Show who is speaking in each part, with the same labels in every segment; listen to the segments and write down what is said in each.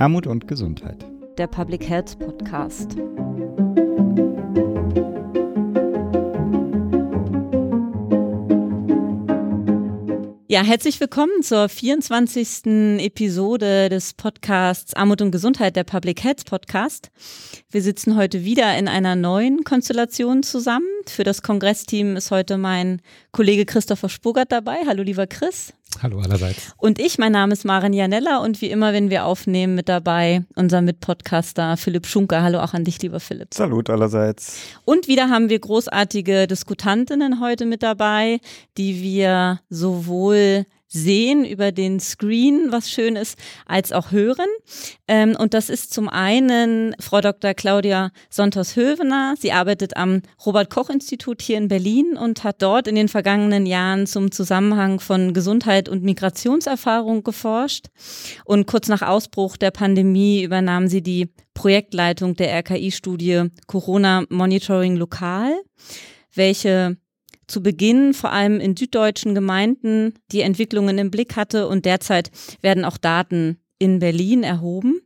Speaker 1: Armut und Gesundheit.
Speaker 2: Der Public Health Podcast. Ja, herzlich willkommen zur 24. Episode des Podcasts Armut und Gesundheit, der Public Health Podcast. Wir sitzen heute wieder in einer neuen Konstellation zusammen. Für das Kongressteam ist heute mein Kollege Christopher Spogert dabei. Hallo, lieber Chris.
Speaker 3: Hallo allerseits.
Speaker 2: Und ich, mein Name ist Maren Janella und wie immer, wenn wir aufnehmen, mit dabei unser Mitpodcaster Philipp Schunker. Hallo auch an dich, lieber Philipp.
Speaker 1: Salut allerseits.
Speaker 2: Und wieder haben wir großartige Diskutantinnen heute mit dabei, die wir sowohl sehen über den Screen, was schön ist, als auch hören. Ähm, und das ist zum einen Frau Dr. Claudia Sontos-Hövener. Sie arbeitet am Robert-Koch-Institut hier in Berlin und hat dort in den vergangenen Jahren zum Zusammenhang von Gesundheit und Migrationserfahrung geforscht. Und kurz nach Ausbruch der Pandemie übernahm sie die Projektleitung der RKI-Studie Corona Monitoring Lokal welche zu Beginn vor allem in süddeutschen Gemeinden die Entwicklungen im Blick hatte und derzeit werden auch Daten in Berlin erhoben.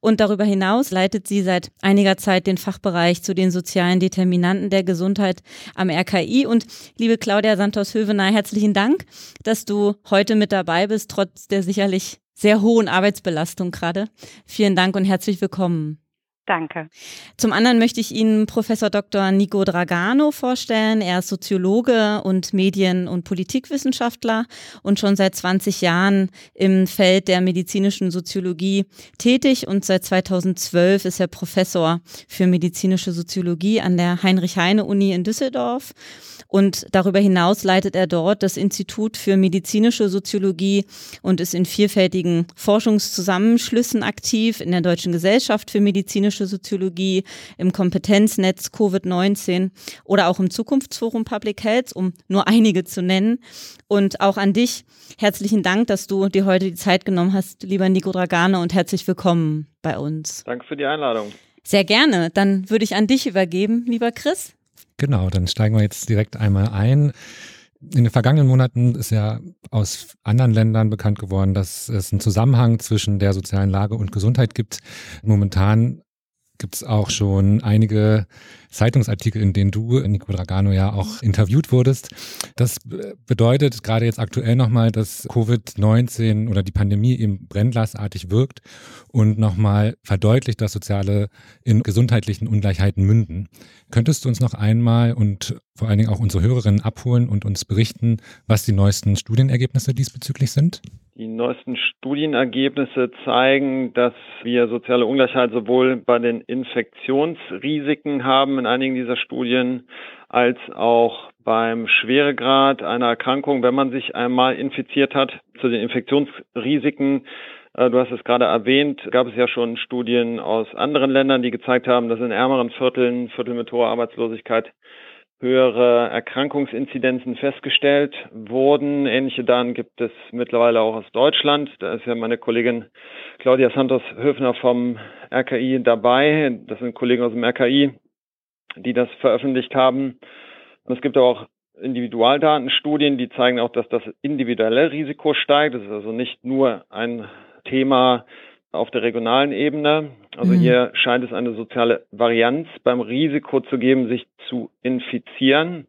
Speaker 2: Und darüber hinaus leitet sie seit einiger Zeit den Fachbereich zu den sozialen Determinanten der Gesundheit am RKI. Und liebe Claudia Santos-Hövener, herzlichen Dank, dass du heute mit dabei bist, trotz der sicherlich sehr hohen Arbeitsbelastung gerade. Vielen Dank und herzlich willkommen.
Speaker 4: Danke.
Speaker 2: Zum anderen möchte ich Ihnen Professor Dr. Nico Dragano vorstellen. Er ist Soziologe und Medien- und Politikwissenschaftler und schon seit 20 Jahren im Feld der medizinischen Soziologie tätig und seit 2012 ist er Professor für medizinische Soziologie an der Heinrich-Heine-Uni in Düsseldorf. Und darüber hinaus leitet er dort das Institut für medizinische Soziologie und ist in vielfältigen Forschungszusammenschlüssen aktiv in der Deutschen Gesellschaft für medizinische Soziologie, im Kompetenznetz Covid-19 oder auch im Zukunftsforum Public Health, um nur einige zu nennen. Und auch an dich herzlichen Dank, dass du dir heute die Zeit genommen hast, lieber Nico Dragane, und herzlich willkommen bei uns.
Speaker 5: Danke für die Einladung.
Speaker 2: Sehr gerne. Dann würde ich an dich übergeben, lieber Chris.
Speaker 3: Genau, dann steigen wir jetzt direkt einmal ein. In den vergangenen Monaten ist ja aus anderen Ländern bekannt geworden, dass es einen Zusammenhang zwischen der sozialen Lage und Gesundheit gibt. Momentan gibt es auch schon einige Zeitungsartikel, in denen du, Nico Dragano, ja auch interviewt wurdest. Das bedeutet gerade jetzt aktuell nochmal, dass Covid-19 oder die Pandemie eben brennglasartig wirkt und nochmal verdeutlicht, dass soziale in gesundheitlichen Ungleichheiten münden. Könntest du uns noch einmal und vor allen Dingen auch unsere Hörerinnen abholen und uns berichten, was die neuesten Studienergebnisse diesbezüglich sind?
Speaker 5: Die neuesten Studienergebnisse zeigen, dass wir soziale Ungleichheit sowohl bei den Infektionsrisiken haben in einigen dieser Studien, als auch beim Schweregrad einer Erkrankung, wenn man sich einmal infiziert hat. Zu den Infektionsrisiken, äh, du hast es gerade erwähnt, gab es ja schon Studien aus anderen Ländern, die gezeigt haben, dass in ärmeren Vierteln, Viertel mit hoher Arbeitslosigkeit, höhere Erkrankungsinzidenzen festgestellt wurden. Ähnliche Daten gibt es mittlerweile auch aus Deutschland. Da ist ja meine Kollegin Claudia Santos Höfner vom RKI dabei. Das sind Kollegen aus dem RKI, die das veröffentlicht haben. Und es gibt auch Individualdatenstudien, die zeigen auch, dass das individuelle Risiko steigt. Das ist also nicht nur ein Thema auf der regionalen Ebene. Also mhm. hier scheint es eine soziale Varianz beim Risiko zu geben, sich zu infizieren.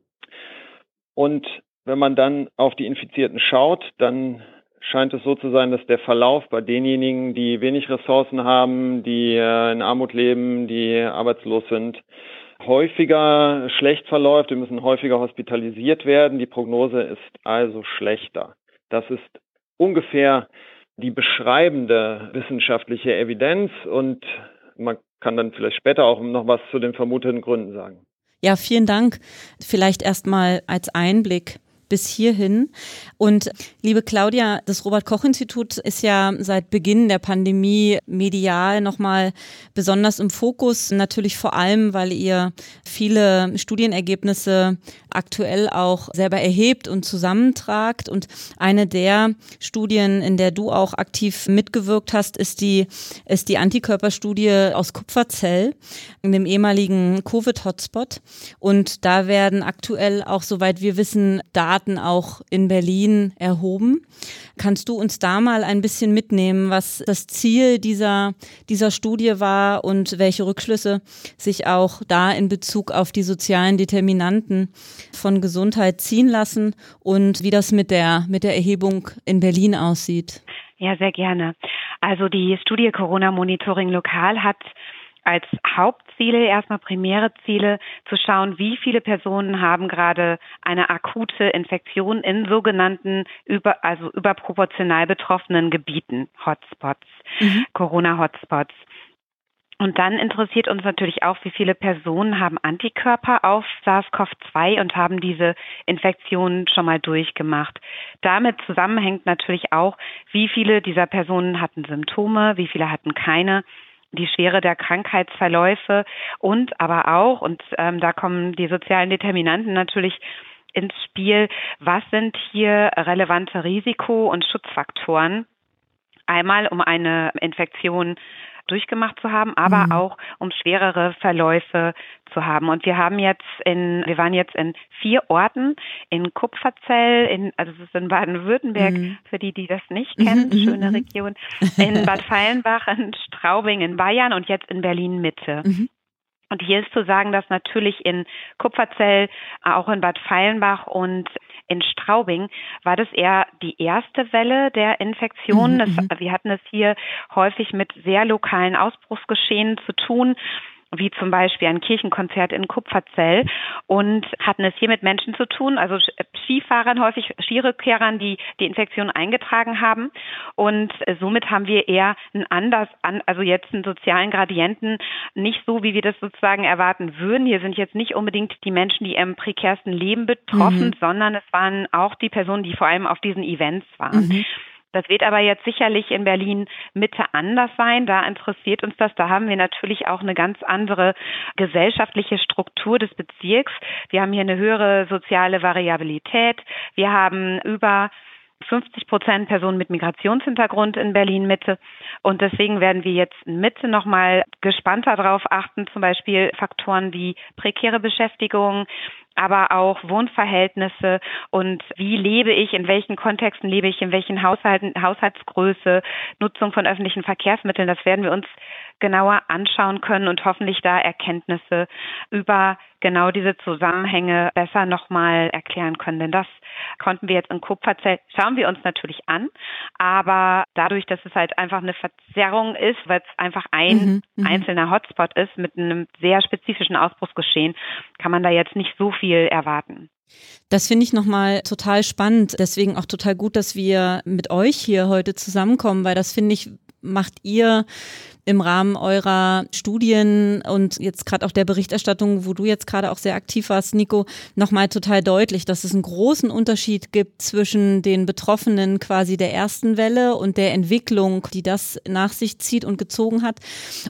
Speaker 5: Und wenn man dann auf die Infizierten schaut, dann scheint es so zu sein, dass der Verlauf bei denjenigen, die wenig Ressourcen haben, die äh, in Armut leben, die arbeitslos sind, häufiger schlecht verläuft. Wir müssen häufiger hospitalisiert werden. Die Prognose ist also schlechter. Das ist ungefähr die beschreibende wissenschaftliche Evidenz und man kann dann vielleicht später auch noch was zu den vermuteten Gründen sagen.
Speaker 2: Ja, vielen Dank. Vielleicht erstmal als Einblick bis hierhin. Und liebe Claudia, das Robert Koch Institut ist ja seit Beginn der Pandemie medial nochmal besonders im Fokus. Natürlich vor allem, weil ihr viele Studienergebnisse aktuell auch selber erhebt und zusammentragt. Und eine der Studien, in der du auch aktiv mitgewirkt hast, ist die, ist die Antikörperstudie aus Kupferzell in dem ehemaligen Covid-Hotspot. Und da werden aktuell auch, soweit wir wissen, Daten auch in Berlin erhoben. Kannst du uns da mal ein bisschen mitnehmen, was das Ziel dieser, dieser Studie war und welche Rückschlüsse sich auch da in Bezug auf die sozialen Determinanten von Gesundheit ziehen lassen und wie das mit der, mit der Erhebung in Berlin aussieht?
Speaker 4: Ja, sehr gerne. Also die Studie Corona Monitoring Lokal hat als Hauptziele, erstmal primäre Ziele, zu schauen, wie viele Personen haben gerade eine akute Infektion in sogenannten über, also überproportional betroffenen Gebieten, Hotspots, mhm. Corona-Hotspots. Und dann interessiert uns natürlich auch, wie viele Personen haben Antikörper auf SARS-CoV-2 und haben diese Infektion schon mal durchgemacht. Damit zusammenhängt natürlich auch, wie viele dieser Personen hatten Symptome, wie viele hatten keine die Schwere der Krankheitsverläufe und aber auch, und ähm, da kommen die sozialen Determinanten natürlich ins Spiel, was sind hier relevante Risiko- und Schutzfaktoren? Einmal, um eine Infektion durchgemacht zu haben, aber mhm. auch um schwerere Verläufe zu haben. Und wir haben jetzt in, wir waren jetzt in vier Orten, in Kupferzell, in, also es ist in Baden-Württemberg, mhm. für die, die das nicht kennen, mhm. schöne mhm. Region, in Bad Fallenbach, in Straubing in Bayern und jetzt in Berlin Mitte. Mhm. Und hier ist zu sagen, dass natürlich in Kupferzell, auch in Bad Feilenbach und in Straubing war das eher die erste Welle der Infektionen. Mhm, mhm. wir hatten es hier häufig mit sehr lokalen Ausbruchsgeschehen zu tun wie zum Beispiel ein Kirchenkonzert in Kupferzell und hatten es hier mit Menschen zu tun, also Skifahrern, häufig Skirückkehrern, die die Infektion eingetragen haben. Und somit haben wir eher einen anders, also jetzt einen sozialen Gradienten, nicht so, wie wir das sozusagen erwarten würden. Hier sind jetzt nicht unbedingt die Menschen, die im prekärsten Leben betroffen, mhm. sondern es waren auch die Personen, die vor allem auf diesen Events waren. Mhm. Das wird aber jetzt sicherlich in Berlin Mitte anders sein. Da interessiert uns das. Da haben wir natürlich auch eine ganz andere gesellschaftliche Struktur des Bezirks. Wir haben hier eine höhere soziale Variabilität. Wir haben über 50 Prozent Personen mit Migrationshintergrund in Berlin Mitte. Und deswegen werden wir jetzt in Mitte nochmal gespannter darauf achten, zum Beispiel Faktoren wie prekäre Beschäftigung, aber auch Wohnverhältnisse und wie lebe ich, in welchen Kontexten lebe ich, in welchen Haushalten, Haushaltsgröße, Nutzung von öffentlichen Verkehrsmitteln, das werden wir uns genauer anschauen können und hoffentlich da Erkenntnisse über genau diese Zusammenhänge besser nochmal erklären können. Denn das konnten wir jetzt in Kupferzell, schauen wir uns natürlich an, aber dadurch, dass es halt einfach eine Verzerrung ist, weil es einfach ein mhm, mhm, einzelner Hotspot ist mit einem sehr spezifischen Ausbruchsgeschehen, kann man da jetzt nicht so viel erwarten.
Speaker 2: Das finde ich nochmal total spannend. Deswegen auch total gut, dass wir mit euch hier heute zusammenkommen, weil das finde ich macht ihr im Rahmen eurer Studien und jetzt gerade auch der Berichterstattung, wo du jetzt gerade auch sehr aktiv warst, Nico, nochmal total deutlich, dass es einen großen Unterschied gibt zwischen den Betroffenen quasi der ersten Welle und der Entwicklung, die das nach sich zieht und gezogen hat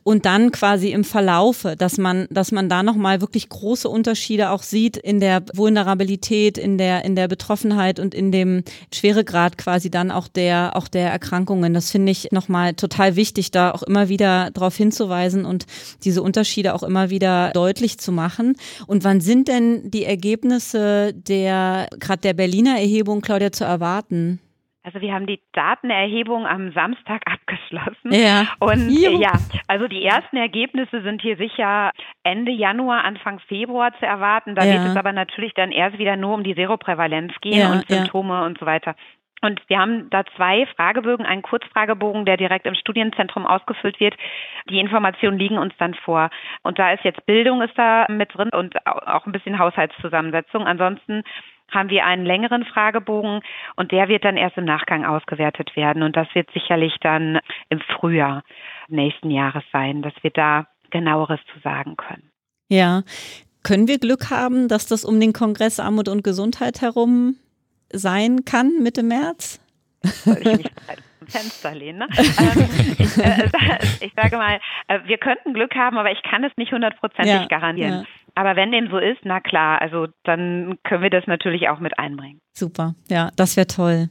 Speaker 2: und dann quasi im Verlaufe, dass man, dass man da nochmal wirklich große Unterschiede auch sieht in der Vulnerabilität, in der, in der Betroffenheit und in dem Schweregrad quasi dann auch der, auch der Erkrankungen. Das finde ich nochmal total wichtig, da auch immer wieder darauf hinzuweisen und diese Unterschiede auch immer wieder deutlich zu machen. Und wann sind denn die Ergebnisse der, gerade der Berliner Erhebung, Claudia, zu erwarten?
Speaker 4: Also wir haben die Datenerhebung am Samstag abgeschlossen. Ja. Und Juhu. ja, also die ersten Ergebnisse sind hier sicher Ende Januar, Anfang Februar zu erwarten. Da ja. wird es aber natürlich dann erst wieder nur um die Seroprävalenz gehen ja, und Symptome ja. und so weiter. Und wir haben da zwei Fragebögen, einen Kurzfragebogen, der direkt im Studienzentrum ausgefüllt wird. Die Informationen liegen uns dann vor. Und da ist jetzt Bildung ist da mit drin und auch ein bisschen Haushaltszusammensetzung. Ansonsten haben wir einen längeren Fragebogen und der wird dann erst im Nachgang ausgewertet werden. Und das wird sicherlich dann im Frühjahr nächsten Jahres sein, dass wir da genaueres zu sagen können.
Speaker 2: Ja. Können wir Glück haben, dass das um den Kongress Armut und Gesundheit herum sein kann Mitte März?
Speaker 4: Soll ich mich Fenster lehnen. Ne? Ähm, ich, äh, ich, sage mal, äh, wir könnten Glück haben, aber ich kann es nicht hundertprozentig ja, garantieren. Ja. Aber wenn dem so ist, na klar, also dann können wir das natürlich auch mit einbringen.
Speaker 2: Super, ja, das wäre toll.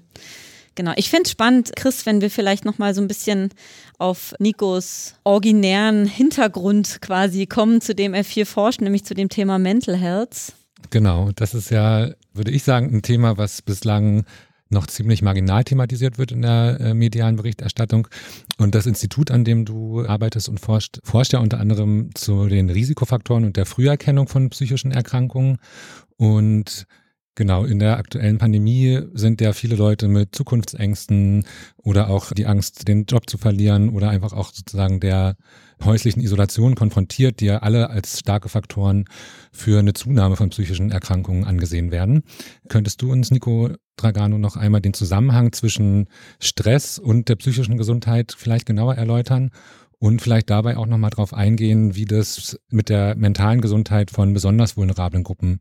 Speaker 2: Genau. Ich fände es spannend, Chris, wenn wir vielleicht nochmal so ein bisschen auf Nikos originären Hintergrund quasi kommen, zu dem er viel forscht, nämlich zu dem Thema Mental Health.
Speaker 3: Genau, das ist ja, würde ich sagen, ein Thema, was bislang noch ziemlich marginal thematisiert wird in der äh, medialen Berichterstattung. Und das Institut, an dem du arbeitest und forscht, forscht ja unter anderem zu den Risikofaktoren und der Früherkennung von psychischen Erkrankungen. Und Genau, in der aktuellen Pandemie sind ja viele Leute mit Zukunftsängsten oder auch die Angst, den Job zu verlieren oder einfach auch sozusagen der häuslichen Isolation konfrontiert, die ja alle als starke Faktoren für eine Zunahme von psychischen Erkrankungen angesehen werden. Könntest du uns, Nico Dragano, noch einmal den Zusammenhang zwischen Stress und der psychischen Gesundheit vielleicht genauer erläutern? Und vielleicht dabei auch nochmal drauf eingehen, wie das mit der mentalen Gesundheit von besonders vulnerablen Gruppen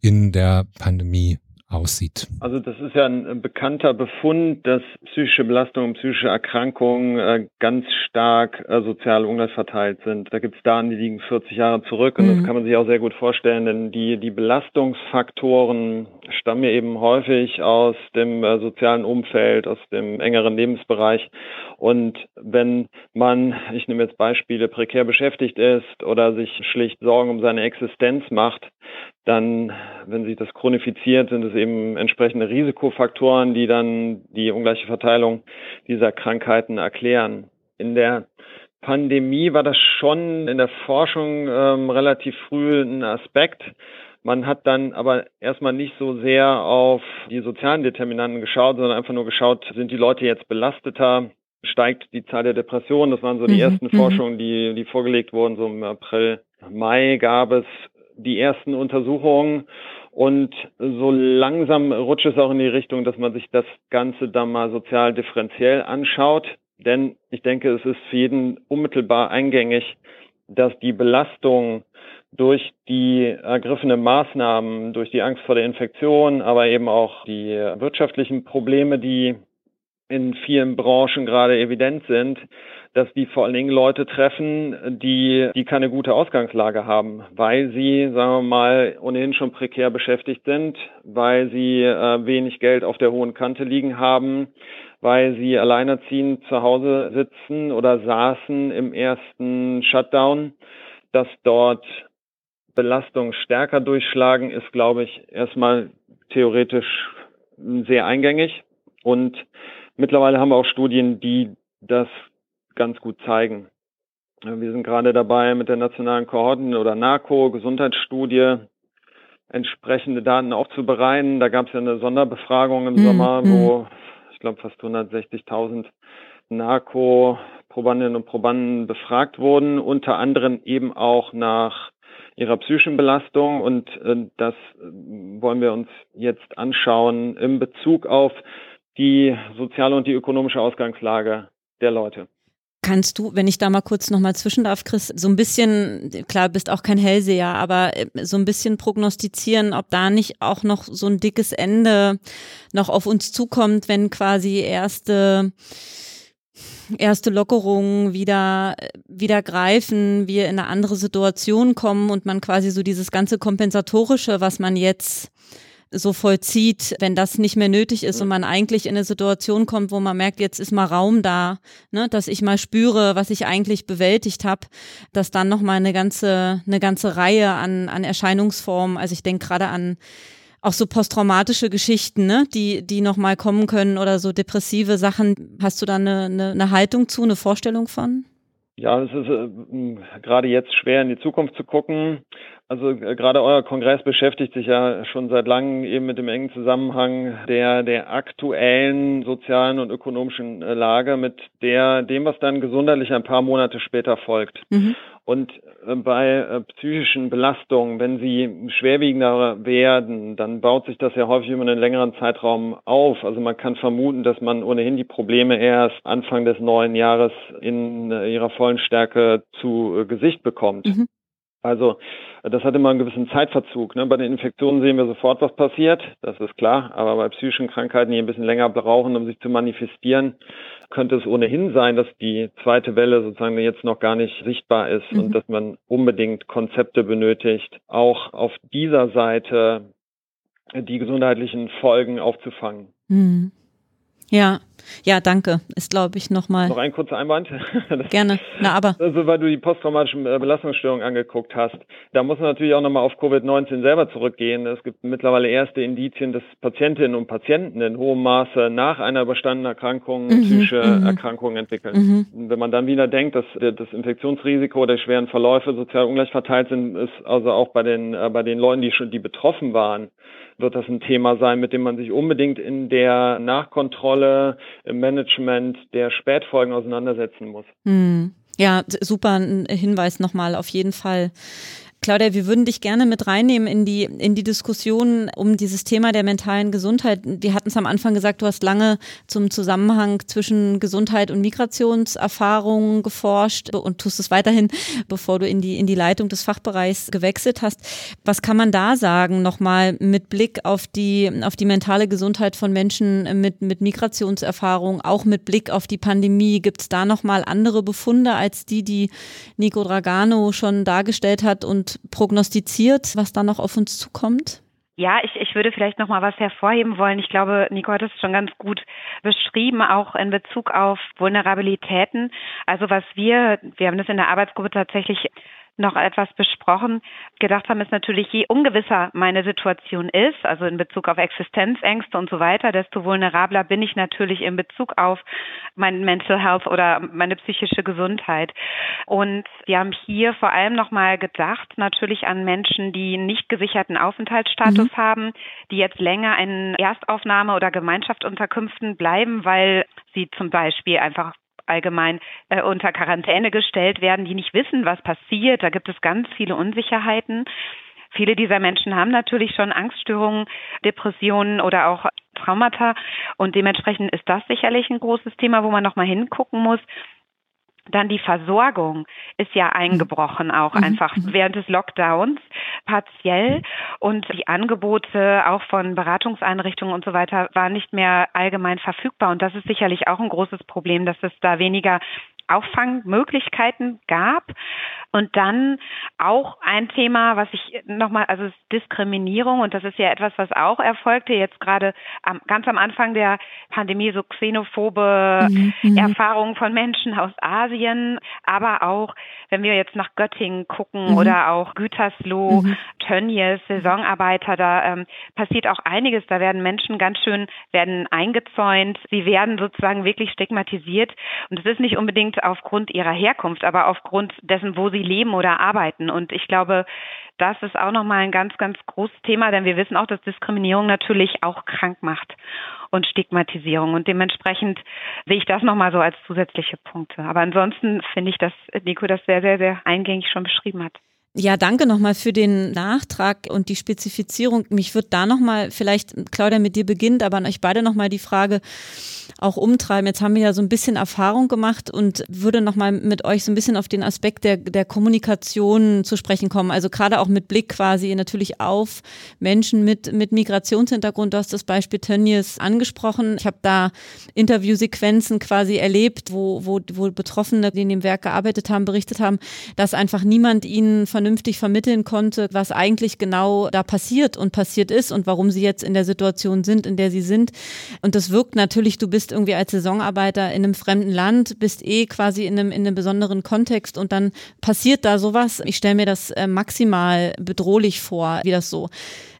Speaker 3: in der Pandemie aussieht.
Speaker 5: Also das ist ja ein bekannter Befund, dass psychische Belastungen, psychische Erkrankungen äh, ganz stark äh, sozial ungleich verteilt sind. Da gibt es Daten, die liegen 40 Jahre zurück und mhm. das kann man sich auch sehr gut vorstellen, denn die, die Belastungsfaktoren stammen ja eben häufig aus dem äh, sozialen Umfeld, aus dem engeren Lebensbereich. Und wenn man, ich nehme jetzt Beispiele, prekär beschäftigt ist oder sich schlicht Sorgen um seine Existenz macht, dann, wenn sich das chronifiziert, sind es eben entsprechende Risikofaktoren, die dann die ungleiche Verteilung dieser Krankheiten erklären. In der Pandemie war das schon in der Forschung ähm, relativ früh ein Aspekt. Man hat dann aber erstmal nicht so sehr auf die sozialen Determinanten geschaut, sondern einfach nur geschaut, sind die Leute jetzt belasteter, steigt die Zahl der Depressionen. Das waren so die mhm. ersten mhm. Forschungen, die, die vorgelegt wurden. So im April, Mai gab es die ersten Untersuchungen und so langsam rutscht es auch in die Richtung, dass man sich das Ganze dann mal sozial differenziell anschaut. Denn ich denke, es ist für jeden unmittelbar eingängig, dass die Belastung durch die ergriffenen Maßnahmen, durch die Angst vor der Infektion, aber eben auch die wirtschaftlichen Probleme, die in vielen Branchen gerade evident sind, dass die vor allen Dingen Leute treffen, die, die keine gute Ausgangslage haben, weil sie, sagen wir mal, ohnehin schon prekär beschäftigt sind, weil sie äh, wenig Geld auf der hohen Kante liegen haben, weil sie alleinerziehend zu Hause sitzen oder saßen im ersten Shutdown, dass dort Belastungen stärker durchschlagen, ist, glaube ich, erstmal theoretisch sehr eingängig. Und mittlerweile haben wir auch Studien, die das ganz gut zeigen. Wir sind gerade dabei, mit der nationalen Kohorten- oder NARCO-Gesundheitsstudie entsprechende Daten aufzubereiten. Da gab es ja eine Sonderbefragung im mhm. Sommer, wo mhm. ich glaube fast 160.000 NARCO-Probandinnen und Probanden befragt wurden, unter anderem eben auch nach ihrer psychischen Belastung. Und äh, das wollen wir uns jetzt anschauen im Bezug auf die soziale und die ökonomische Ausgangslage der Leute.
Speaker 2: Kannst du, wenn ich da mal kurz nochmal zwischen darf, Chris, so ein bisschen, klar, bist auch kein Hellseher, aber äh, so ein bisschen prognostizieren, ob da nicht auch noch so ein dickes Ende noch auf uns zukommt, wenn quasi erste erste Lockerungen wieder, wieder greifen, wir in eine andere Situation kommen und man quasi so dieses ganze Kompensatorische, was man jetzt so vollzieht, wenn das nicht mehr nötig ist und man eigentlich in eine Situation kommt, wo man merkt, jetzt ist mal Raum da, ne, dass ich mal spüre, was ich eigentlich bewältigt habe, dass dann nochmal eine ganze, eine ganze Reihe an, an Erscheinungsformen, also ich denke gerade an auch so posttraumatische Geschichten, ne, die, die nochmal kommen können oder so depressive Sachen. Hast du da eine, eine, eine Haltung zu, eine Vorstellung von?
Speaker 5: Ja, es ist äh, gerade jetzt schwer in die Zukunft zu gucken. Also äh, gerade euer Kongress beschäftigt sich ja schon seit langem eben mit dem engen Zusammenhang der, der aktuellen sozialen und ökonomischen äh, Lage mit der, dem, was dann gesundheitlich ein paar Monate später folgt. Mhm. Und äh, bei psychischen Belastungen, wenn sie schwerwiegender werden, dann baut sich das ja häufig über einen längeren Zeitraum auf. Also man kann vermuten, dass man ohnehin die Probleme erst Anfang des neuen Jahres in ihrer vollen Stärke zu Gesicht bekommt. Mhm. Also das hat immer einen gewissen Zeitverzug. Ne? Bei den Infektionen sehen wir sofort, was passiert, das ist klar. Aber bei psychischen Krankheiten, die ein bisschen länger brauchen, um sich zu manifestieren, könnte es ohnehin sein, dass die zweite Welle sozusagen jetzt noch gar nicht sichtbar ist mhm. und dass man unbedingt Konzepte benötigt, auch auf dieser Seite die gesundheitlichen Folgen aufzufangen.
Speaker 2: Mhm. Ja, Ja, danke. Ist, glaube ich, nochmal.
Speaker 5: Noch ein kurzer Einwand.
Speaker 2: Gerne. Na, aber.
Speaker 5: Also, weil du die posttraumatischen äh, Belastungsstörungen angeguckt hast. Da muss man natürlich auch nochmal auf Covid-19 selber zurückgehen. Es gibt mittlerweile erste Indizien, dass Patientinnen und Patienten in hohem Maße nach einer überstandenen Erkrankung mhm, psychische mhm. Erkrankungen entwickeln. Mhm. Wenn man dann wieder denkt, dass das Infektionsrisiko der schweren Verläufe sozial ungleich verteilt sind, ist also auch bei den, äh, bei den Leuten, die schon, die betroffen waren, wird das ein Thema sein, mit dem man sich unbedingt in der Nachkontrolle, im Management der Spätfolgen auseinandersetzen muss.
Speaker 2: Hm. Ja, super Hinweis nochmal auf jeden Fall. Claudia, wir würden dich gerne mit reinnehmen in die, in die Diskussion um dieses Thema der mentalen Gesundheit. Wir hatten es am Anfang gesagt, du hast lange zum Zusammenhang zwischen Gesundheit und Migrationserfahrungen geforscht und tust es weiterhin, bevor du in die, in die Leitung des Fachbereichs gewechselt hast. Was kann man da sagen, nochmal mit Blick auf die, auf die mentale Gesundheit von Menschen mit, mit Migrationserfahrung, auch mit Blick auf die Pandemie? Gibt es da nochmal andere Befunde als die, die Nico Dragano schon dargestellt hat und prognostiziert, was da noch auf uns zukommt?
Speaker 4: Ja, ich, ich würde vielleicht noch mal was hervorheben wollen. Ich glaube, Nico hat es schon ganz gut beschrieben, auch in Bezug auf Vulnerabilitäten. Also was wir, wir haben das in der Arbeitsgruppe tatsächlich noch etwas besprochen, gedacht haben, ist natürlich, je ungewisser meine Situation ist, also in Bezug auf Existenzängste und so weiter, desto vulnerabler bin ich natürlich in Bezug auf mein Mental Health oder meine psychische Gesundheit. Und wir haben hier vor allem nochmal gedacht, natürlich an Menschen, die nicht gesicherten Aufenthaltsstatus mhm. haben, die jetzt länger in Erstaufnahme oder Gemeinschaftsunterkünften bleiben, weil sie zum Beispiel einfach allgemein äh, unter Quarantäne gestellt werden, die nicht wissen, was passiert. Da gibt es ganz viele Unsicherheiten. Viele dieser Menschen haben natürlich schon Angststörungen, Depressionen oder auch Traumata und dementsprechend ist das sicherlich ein großes Thema, wo man nochmal hingucken muss. Dann die Versorgung ist ja eingebrochen auch mhm. einfach mhm. während des Lockdowns partiell und die Angebote auch von Beratungseinrichtungen und so weiter waren nicht mehr allgemein verfügbar und das ist sicherlich auch ein großes Problem, dass es da weniger Auffangmöglichkeiten gab. Und dann auch ein Thema, was ich nochmal, also Diskriminierung, und das ist ja etwas, was auch erfolgte, jetzt gerade am, ganz am Anfang der Pandemie, so xenophobe mhm. Erfahrungen von Menschen aus Asien, aber auch, wenn wir jetzt nach Göttingen gucken mhm. oder auch Gütersloh, mhm. Tönnies, Saisonarbeiter, da ähm, passiert auch einiges. Da werden Menschen ganz schön, werden eingezäunt, sie werden sozusagen wirklich stigmatisiert. Und es ist nicht unbedingt aufgrund ihrer Herkunft, aber aufgrund dessen, wo sie leben oder arbeiten. Und ich glaube, das ist auch nochmal ein ganz, ganz großes Thema, denn wir wissen auch, dass Diskriminierung natürlich auch krank macht und Stigmatisierung. Und dementsprechend sehe ich das nochmal so als zusätzliche Punkte. Aber ansonsten finde ich, dass Nico das sehr, sehr, sehr eingängig schon beschrieben hat.
Speaker 2: Ja, danke nochmal für den Nachtrag und die Spezifizierung. Mich würde da nochmal, vielleicht, Claudia, mit dir beginnt, aber an euch beide nochmal die Frage auch umtreiben. Jetzt haben wir ja so ein bisschen Erfahrung gemacht und würde nochmal mit euch so ein bisschen auf den Aspekt der, der Kommunikation zu sprechen kommen. Also gerade auch mit Blick quasi natürlich auf Menschen mit, mit Migrationshintergrund. Du hast das Beispiel Tönnies angesprochen. Ich habe da Interviewsequenzen quasi erlebt, wo, wo, wo Betroffene, die in dem Werk gearbeitet haben, berichtet haben, dass einfach niemand ihnen von vernünftig vermitteln konnte, was eigentlich genau da passiert und passiert ist und warum sie jetzt in der Situation sind, in der sie sind. Und das wirkt natürlich, du bist irgendwie als Saisonarbeiter in einem fremden Land, bist eh quasi in einem, in einem besonderen Kontext und dann passiert da sowas. Ich stelle mir das äh, maximal bedrohlich vor, wie das so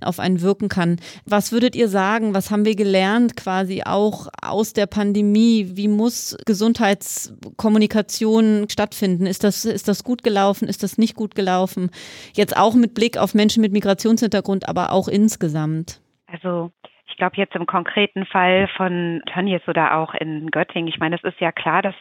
Speaker 2: auf einen wirken kann. Was würdet ihr sagen? Was haben wir gelernt quasi auch aus der Pandemie? Wie muss Gesundheitskommunikation stattfinden? Ist das, ist das gut gelaufen? Ist das nicht gut gelaufen? Jetzt auch mit Blick auf Menschen mit Migrationshintergrund, aber auch insgesamt.
Speaker 4: Also ich glaube jetzt im konkreten Fall von Tönnies oder auch in Göttingen, ich meine, es ist ja klar, dass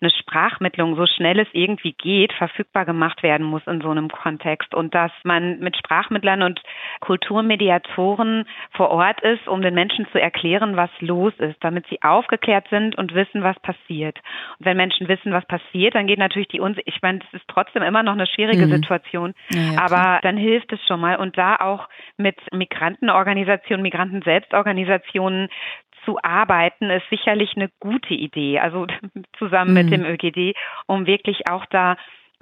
Speaker 4: eine Sprachmittlung so schnell es irgendwie geht, verfügbar gemacht werden muss in so einem Kontext und dass man mit Sprachmittlern und Kulturmediatoren vor Ort ist, um den Menschen zu erklären, was los ist, damit sie aufgeklärt sind und wissen, was passiert. Und wenn Menschen wissen, was passiert, dann geht natürlich die Unsicherheit, ich meine, es ist trotzdem immer noch eine schwierige mhm. Situation, ja, ja, aber dann hilft es schon mal und da auch mit Migrantenorganisationen, Migranten selbst Organisationen zu arbeiten, ist sicherlich eine gute Idee, also zusammen mhm. mit dem ÖGD, um wirklich auch da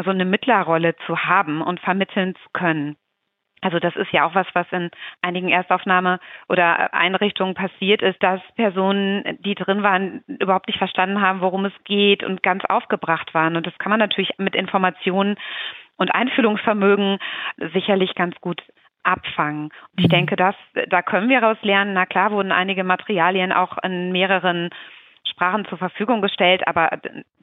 Speaker 4: so eine Mittlerrolle zu haben und vermitteln zu können. Also das ist ja auch was, was in einigen Erstaufnahme oder Einrichtungen passiert ist, dass Personen, die drin waren, überhaupt nicht verstanden haben, worum es geht und ganz aufgebracht waren. Und das kann man natürlich mit Informationen und Einfühlungsvermögen sicherlich ganz gut abfangen. Und ich mhm. denke, dass da können wir daraus lernen. Na klar, wurden einige Materialien auch in mehreren Sprachen zur Verfügung gestellt, aber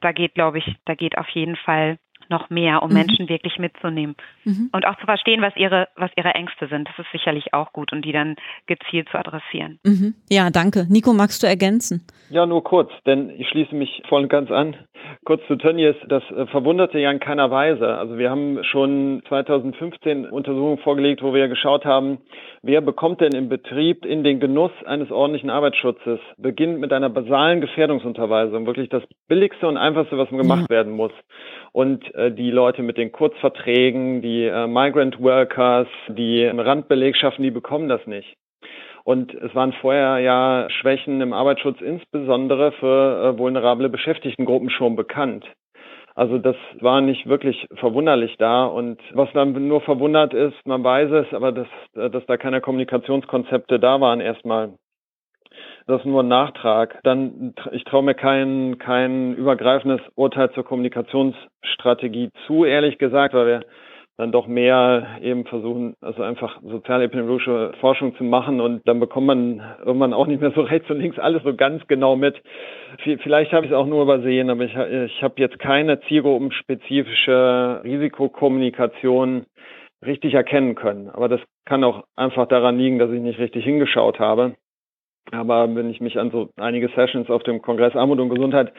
Speaker 4: da geht, glaube ich, da geht auf jeden Fall noch mehr, um mhm. Menschen wirklich mitzunehmen mhm. und auch zu verstehen, was ihre, was ihre Ängste sind. Das ist sicherlich auch gut und die dann gezielt zu adressieren.
Speaker 2: Mhm. Ja, danke. Nico, magst du ergänzen?
Speaker 5: Ja, nur kurz, denn ich schließe mich voll und ganz an. Kurz zu Tönnies, das äh, verwunderte ja in keiner Weise. Also wir haben schon 2015 Untersuchungen vorgelegt, wo wir geschaut haben, wer bekommt denn im Betrieb in den Genuss eines ordentlichen Arbeitsschutzes, beginnt mit einer basalen Gefährdungsunterweisung, wirklich das billigste und einfachste, was gemacht ja. werden muss. Und äh, die Leute mit den Kurzverträgen, die äh, Migrant Workers, die Randbelegschaften, die bekommen das nicht. Und es waren vorher ja Schwächen im Arbeitsschutz insbesondere für äh, vulnerable Beschäftigtengruppen schon bekannt. Also das war nicht wirklich verwunderlich da. Und was dann nur verwundert ist, man weiß es, aber dass, dass da keine Kommunikationskonzepte da waren erstmal. Das ist nur ein Nachtrag. Dann, ich traue mir kein, kein übergreifendes Urteil zur Kommunikationsstrategie zu, ehrlich gesagt, weil wir dann doch mehr eben versuchen, also einfach sozialepidemiologische Forschung zu machen und dann bekommt man irgendwann auch nicht mehr so rechts und links alles so ganz genau mit. Vielleicht habe ich es auch nur übersehen, aber ich, ich habe jetzt keine zielgruppenspezifische Risikokommunikation richtig erkennen können. Aber das kann auch einfach daran liegen, dass ich nicht richtig hingeschaut habe. Aber wenn ich mich an so einige Sessions auf dem Kongress Armut und Gesundheit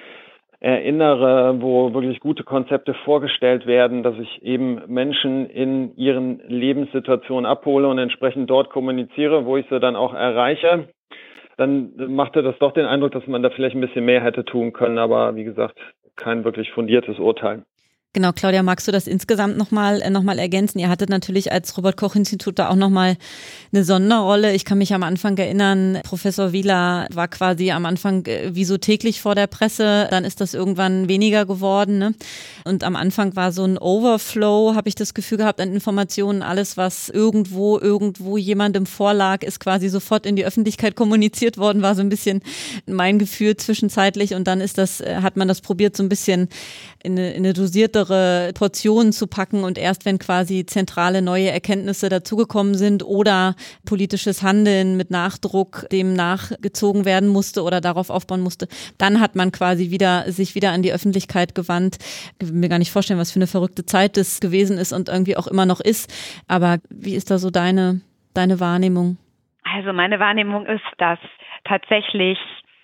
Speaker 5: erinnere, wo wirklich gute Konzepte vorgestellt werden, dass ich eben Menschen in ihren Lebenssituationen abhole und entsprechend dort kommuniziere, wo ich sie dann auch erreiche, dann machte das doch den Eindruck, dass man da vielleicht ein bisschen mehr hätte tun können, aber wie gesagt, kein wirklich fundiertes Urteil.
Speaker 2: Genau, Claudia, magst du das insgesamt nochmal äh, noch mal ergänzen? Ihr hattet natürlich als Robert-Koch-Institut da auch nochmal eine Sonderrolle. Ich kann mich am Anfang erinnern, Professor Wieler war quasi am Anfang äh, wie so täglich vor der Presse, dann ist das irgendwann weniger geworden. Ne? Und am Anfang war so ein Overflow, habe ich das Gefühl gehabt, an Informationen. Alles, was irgendwo, irgendwo jemandem vorlag, ist quasi sofort in die Öffentlichkeit kommuniziert worden, war so ein bisschen mein Gefühl zwischenzeitlich. Und dann ist das, äh, hat man das probiert, so ein bisschen in eine, in eine dosierte größere Portionen zu packen und erst wenn quasi zentrale neue Erkenntnisse dazugekommen sind oder politisches Handeln mit Nachdruck dem nachgezogen werden musste oder darauf aufbauen musste, dann hat man quasi wieder sich wieder an die Öffentlichkeit gewandt. Ich will mir gar nicht vorstellen, was für eine verrückte Zeit das gewesen ist und irgendwie auch immer noch ist. Aber wie ist da so deine, deine Wahrnehmung?
Speaker 4: Also meine Wahrnehmung ist, dass tatsächlich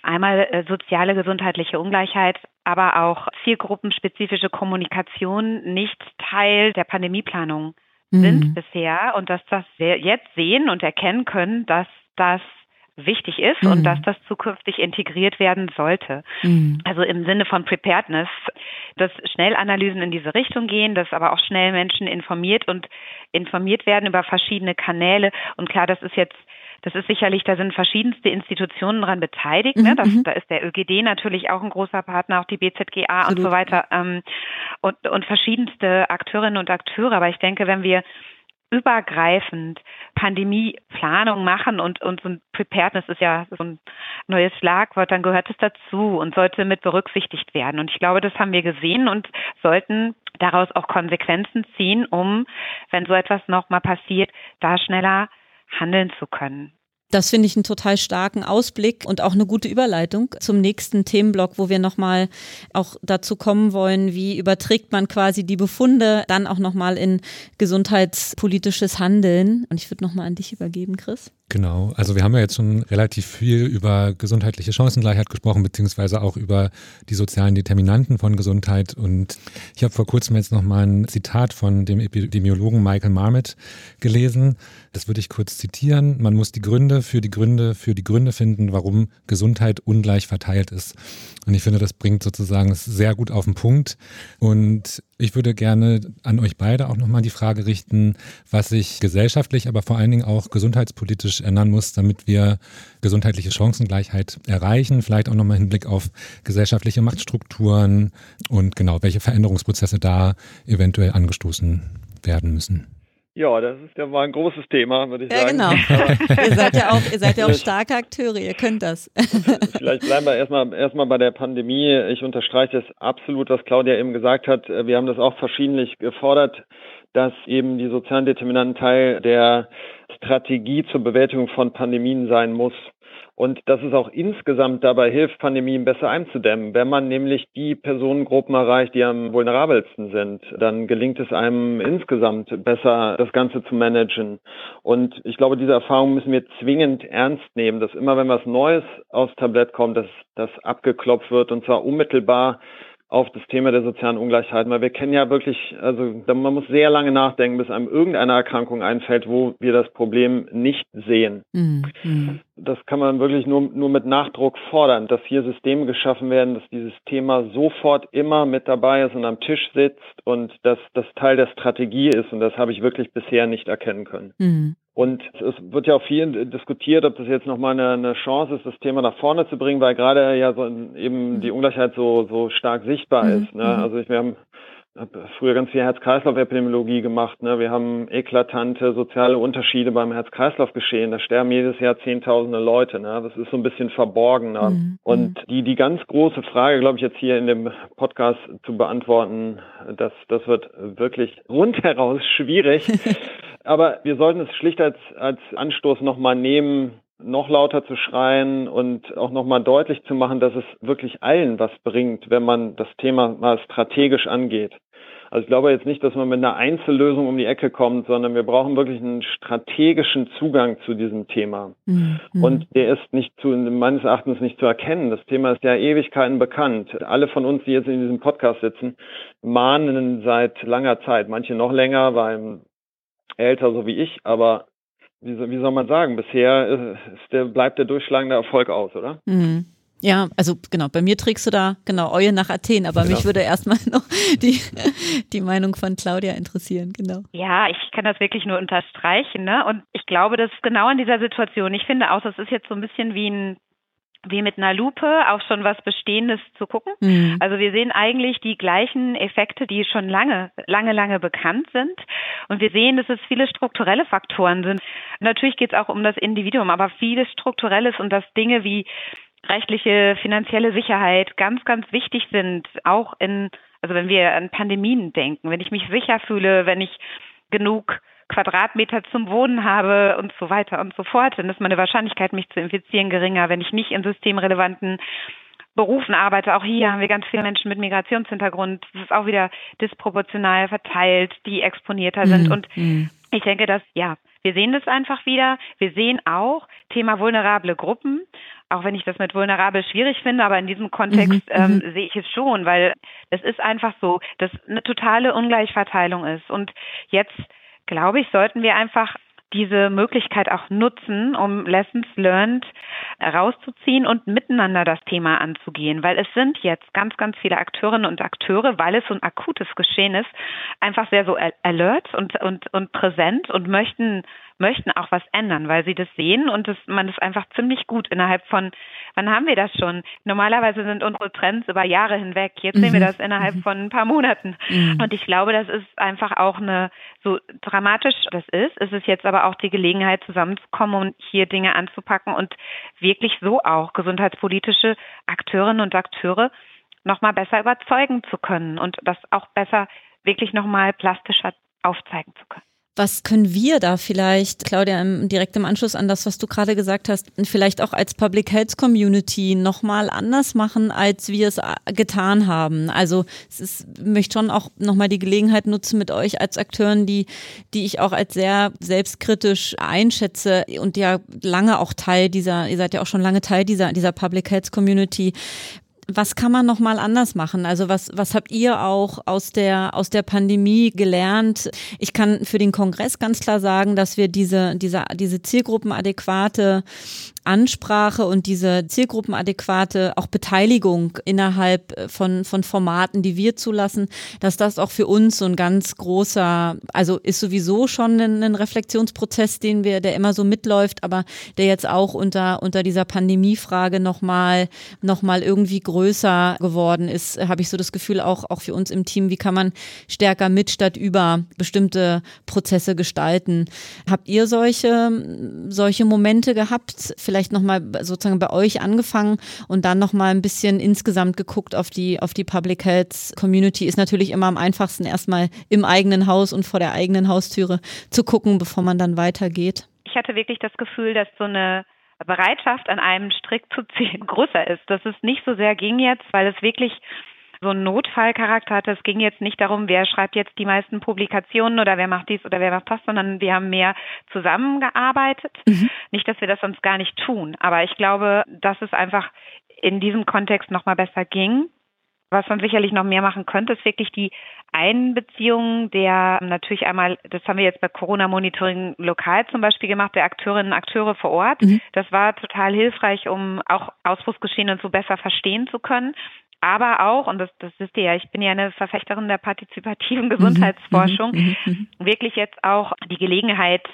Speaker 4: einmal äh, soziale gesundheitliche Ungleichheit aber auch zielgruppenspezifische Kommunikation nicht Teil der Pandemieplanung sind mhm. bisher und dass das jetzt sehen und erkennen können, dass das wichtig ist mhm. und dass das zukünftig integriert werden sollte. Mhm. Also im Sinne von Preparedness, dass Schnellanalysen in diese Richtung gehen, dass aber auch schnell Menschen informiert und informiert werden über verschiedene Kanäle. Und klar, das ist jetzt das ist sicherlich, da sind verschiedenste Institutionen daran beteiligt. Ne? Mhm, das, mhm. da ist der ÖGD natürlich auch ein großer Partner, auch die BZGA Absolut. und so weiter ähm, und, und verschiedenste Akteurinnen und Akteure. Aber ich denke, wenn wir übergreifend Pandemieplanung machen und, und so ein Preparedness ist ja so ein neues Schlagwort, dann gehört es dazu und sollte mit berücksichtigt werden. Und ich glaube, das haben wir gesehen und sollten daraus auch Konsequenzen ziehen, um, wenn so etwas nochmal passiert, da schneller handeln zu können.
Speaker 2: Das finde ich einen total starken Ausblick und auch eine gute Überleitung zum nächsten Themenblock, wo wir nochmal auch dazu kommen wollen, wie überträgt man quasi die Befunde dann auch nochmal in gesundheitspolitisches Handeln. Und ich würde nochmal an dich übergeben, Chris.
Speaker 3: Genau, also wir haben ja jetzt schon relativ viel über gesundheitliche Chancengleichheit gesprochen, beziehungsweise auch über die sozialen Determinanten von Gesundheit. Und ich habe vor kurzem jetzt nochmal ein Zitat von dem Epidemiologen Michael Marmot gelesen. Das würde ich kurz zitieren. Man muss die Gründe für die Gründe für die Gründe finden, warum Gesundheit ungleich verteilt ist. Und ich finde, das bringt sozusagen sehr gut auf den Punkt. Und ich würde gerne an euch beide auch nochmal die Frage richten, was sich gesellschaftlich, aber vor allen Dingen auch gesundheitspolitisch ändern muss, damit wir gesundheitliche Chancengleichheit erreichen. Vielleicht auch nochmal Hinblick auf gesellschaftliche Machtstrukturen und genau, welche Veränderungsprozesse da eventuell angestoßen werden müssen.
Speaker 5: Ja, das ist ja mal ein großes Thema, würde ich
Speaker 2: ja,
Speaker 5: sagen.
Speaker 2: Ja, genau. ihr seid ja auch, ihr seid ja auch starke Akteure, ihr könnt das.
Speaker 5: Vielleicht bleiben wir erstmal, erstmal bei der Pandemie. Ich unterstreiche das absolut, was Claudia eben gesagt hat. Wir haben das auch verschiedentlich gefordert, dass eben die sozialen Determinanten Teil der Strategie zur Bewältigung von Pandemien sein muss und dass es auch insgesamt dabei hilft, Pandemien besser einzudämmen. Wenn man nämlich die Personengruppen erreicht, die am vulnerabelsten sind, dann gelingt es einem insgesamt besser, das Ganze zu managen. Und ich glaube, diese Erfahrung müssen wir zwingend ernst nehmen, dass immer, wenn was Neues aufs Tablett kommt, dass das abgeklopft wird und zwar unmittelbar auf das Thema der sozialen Ungleichheiten, weil wir kennen ja wirklich, also man muss sehr lange nachdenken, bis einem irgendeine Erkrankung einfällt, wo wir das Problem nicht sehen. Mhm. Das kann man wirklich nur, nur mit Nachdruck fordern, dass hier Systeme geschaffen werden, dass dieses Thema sofort immer mit dabei ist und am Tisch sitzt und dass das Teil der Strategie ist und das habe ich wirklich bisher nicht erkennen können. Mhm. Und es wird ja auch viel diskutiert, ob das jetzt nochmal eine, eine Chance ist, das Thema nach vorne zu bringen, weil gerade ja so eben die Ungleichheit so, so stark sichtbar mhm. ist. Ne? Mhm. Also ich, wir haben habe früher ganz viel Herz-Kreislauf-Epidemiologie gemacht. Ne? Wir haben eklatante soziale Unterschiede beim Herz-Kreislauf-Geschehen. Da sterben jedes Jahr Zehntausende Leute. Ne? Das ist so ein bisschen verborgener. Mhm. Und die, die ganz große Frage, glaube ich, jetzt hier in dem Podcast zu beantworten, das, das wird wirklich rundheraus schwierig. Aber wir sollten es schlicht als, als Anstoß nochmal nehmen, noch lauter zu schreien und auch nochmal deutlich zu machen, dass es wirklich allen was bringt, wenn man das Thema mal strategisch angeht. Also ich glaube jetzt nicht, dass man mit einer Einzellösung um die Ecke kommt, sondern wir brauchen wirklich einen strategischen Zugang zu diesem Thema. Mhm. Und der ist nicht zu, meines Erachtens nicht zu erkennen. Das Thema ist ja Ewigkeiten bekannt. Alle von uns, die jetzt in diesem Podcast sitzen, mahnen seit langer Zeit, manche noch länger, weil älter so wie ich, aber wie, wie soll man sagen, bisher ist der, bleibt der durchschlagende Erfolg aus, oder?
Speaker 2: Mhm. Ja, also genau, bei mir trägst du da genau Eue nach Athen, aber genau. mich würde erstmal noch die, die Meinung von Claudia interessieren, genau.
Speaker 4: Ja, ich kann das wirklich nur unterstreichen, ne? Und ich glaube, dass genau in dieser Situation, ich finde auch, das ist jetzt so ein bisschen wie ein wie mit einer Lupe auf schon was Bestehendes zu gucken. Mhm. Also wir sehen eigentlich die gleichen Effekte, die schon lange, lange, lange bekannt sind. Und wir sehen, dass es viele strukturelle Faktoren sind. Natürlich geht es auch um das Individuum, aber vieles strukturelles und dass Dinge wie rechtliche, finanzielle Sicherheit ganz, ganz wichtig sind, auch in, also wenn wir an Pandemien denken, wenn ich mich sicher fühle, wenn ich genug Quadratmeter zum Wohnen habe und so weiter und so fort, dann ist meine Wahrscheinlichkeit, mich zu infizieren, geringer, wenn ich nicht in systemrelevanten Berufen arbeite. Auch hier haben wir ganz viele Menschen mit Migrationshintergrund. Das ist auch wieder disproportional verteilt, die exponierter sind. Mhm. Und mhm. ich denke, dass, ja, wir sehen das einfach wieder. Wir sehen auch Thema vulnerable Gruppen. Auch wenn ich das mit vulnerabel schwierig finde, aber in diesem Kontext mhm, ähm, mhm. sehe ich es schon, weil es ist einfach so, dass eine totale Ungleichverteilung ist. Und jetzt glaube ich, sollten wir einfach diese Möglichkeit auch nutzen, um Lessons learned rauszuziehen und miteinander das Thema anzugehen, weil es sind jetzt ganz, ganz viele Akteurinnen und Akteure, weil es so ein akutes Geschehen ist, einfach sehr so alert und, und, und präsent und möchten möchten auch was ändern, weil sie das sehen und das, man das einfach ziemlich gut innerhalb von, wann haben wir das schon? Normalerweise sind unsere Trends über Jahre hinweg. Jetzt mhm. sehen wir mhm. das innerhalb mhm. von ein paar Monaten. Mhm. Und ich glaube, das ist einfach auch eine, so dramatisch das ist, ist es jetzt aber auch die Gelegenheit zusammenzukommen und hier Dinge anzupacken und wirklich so auch gesundheitspolitische Akteurinnen und Akteure nochmal besser überzeugen zu können und das auch besser wirklich nochmal plastischer aufzeigen zu können.
Speaker 2: Was können wir da vielleicht, Claudia, direkt im Anschluss an das, was du gerade gesagt hast, vielleicht auch als Public Health Community nochmal anders machen, als wir es äh, getan haben? Also es ist, ich möchte schon auch nochmal die Gelegenheit nutzen mit euch als Akteuren, die, die ich auch als sehr selbstkritisch einschätze und ja lange auch Teil dieser, ihr seid ja auch schon lange Teil dieser, dieser Public Health Community was kann man noch mal anders machen? Also was, was habt ihr auch aus der, aus der Pandemie gelernt? Ich kann für den Kongress ganz klar sagen, dass wir diese, diese, diese zielgruppenadäquate Ansprache und diese zielgruppenadäquate auch Beteiligung innerhalb von, von Formaten, die wir zulassen, dass das auch für uns so ein ganz großer, also ist sowieso schon ein, ein Reflexionsprozess, den wir, der immer so mitläuft, aber der jetzt auch unter, unter dieser Pandemiefrage nochmal noch mal irgendwie größer geworden ist, habe ich so das Gefühl, auch, auch für uns im Team, wie kann man stärker mit statt über bestimmte Prozesse gestalten. Habt ihr solche, solche Momente gehabt? Vielleicht nochmal sozusagen bei euch angefangen und dann nochmal ein bisschen insgesamt geguckt auf die, auf die Public Health Community. Ist natürlich immer am einfachsten, erstmal im eigenen Haus und vor der eigenen Haustüre zu gucken, bevor man dann weitergeht.
Speaker 4: Ich hatte wirklich das Gefühl, dass so eine Bereitschaft, an einem Strick zu ziehen, größer ist. Dass es nicht so sehr ging jetzt, weil es wirklich so einen Notfallcharakter hatte. Es ging jetzt nicht darum, wer schreibt jetzt die meisten Publikationen oder wer macht dies oder wer macht das, sondern wir haben mehr zusammengearbeitet. Mhm. Nicht, dass wir das sonst gar nicht tun, aber ich glaube, dass es einfach in diesem Kontext nochmal besser ging. Was man sicherlich noch mehr machen könnte, ist wirklich die Einbeziehung der natürlich einmal, das haben wir jetzt bei Corona-Monitoring lokal zum Beispiel gemacht, der Akteurinnen und Akteure vor Ort. Mhm. Das war total hilfreich, um auch Ausbruchsgeschehen und so besser verstehen zu können aber auch, und das, das wisst ihr ja, ich bin ja eine Verfechterin der partizipativen mhm. Gesundheitsforschung, mhm. Mhm. wirklich jetzt auch die Gelegenheit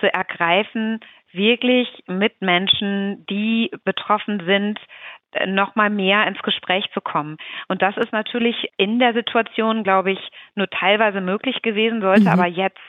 Speaker 4: zu ergreifen, wirklich mit Menschen, die betroffen sind, noch mal mehr ins Gespräch zu kommen. Und das ist natürlich in der Situation, glaube ich, nur teilweise möglich gewesen, sollte mhm. aber jetzt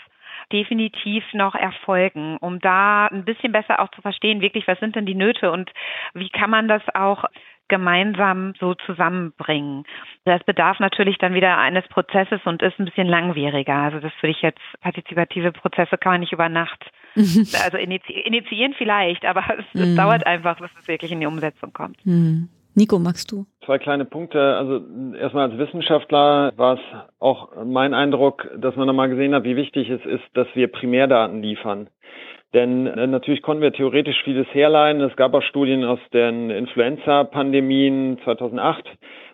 Speaker 4: definitiv noch erfolgen, um da ein bisschen besser auch zu verstehen, wirklich, was sind denn die Nöte und wie kann man das auch gemeinsam so zusammenbringen. Das bedarf natürlich dann wieder eines Prozesses und ist ein bisschen langwieriger. Also das würde ich jetzt, partizipative Prozesse kann man nicht über Nacht, also initiieren vielleicht, aber es, es mhm. dauert einfach, bis es wirklich in die Umsetzung kommt.
Speaker 2: Mhm. Nico, magst du?
Speaker 5: Zwei kleine Punkte. Also erstmal als Wissenschaftler war es auch mein Eindruck, dass man nochmal gesehen hat, wie wichtig es ist, dass wir Primärdaten liefern. Denn äh, natürlich konnten wir theoretisch vieles herleiten. Es gab auch Studien aus den Influenza-Pandemien 2008,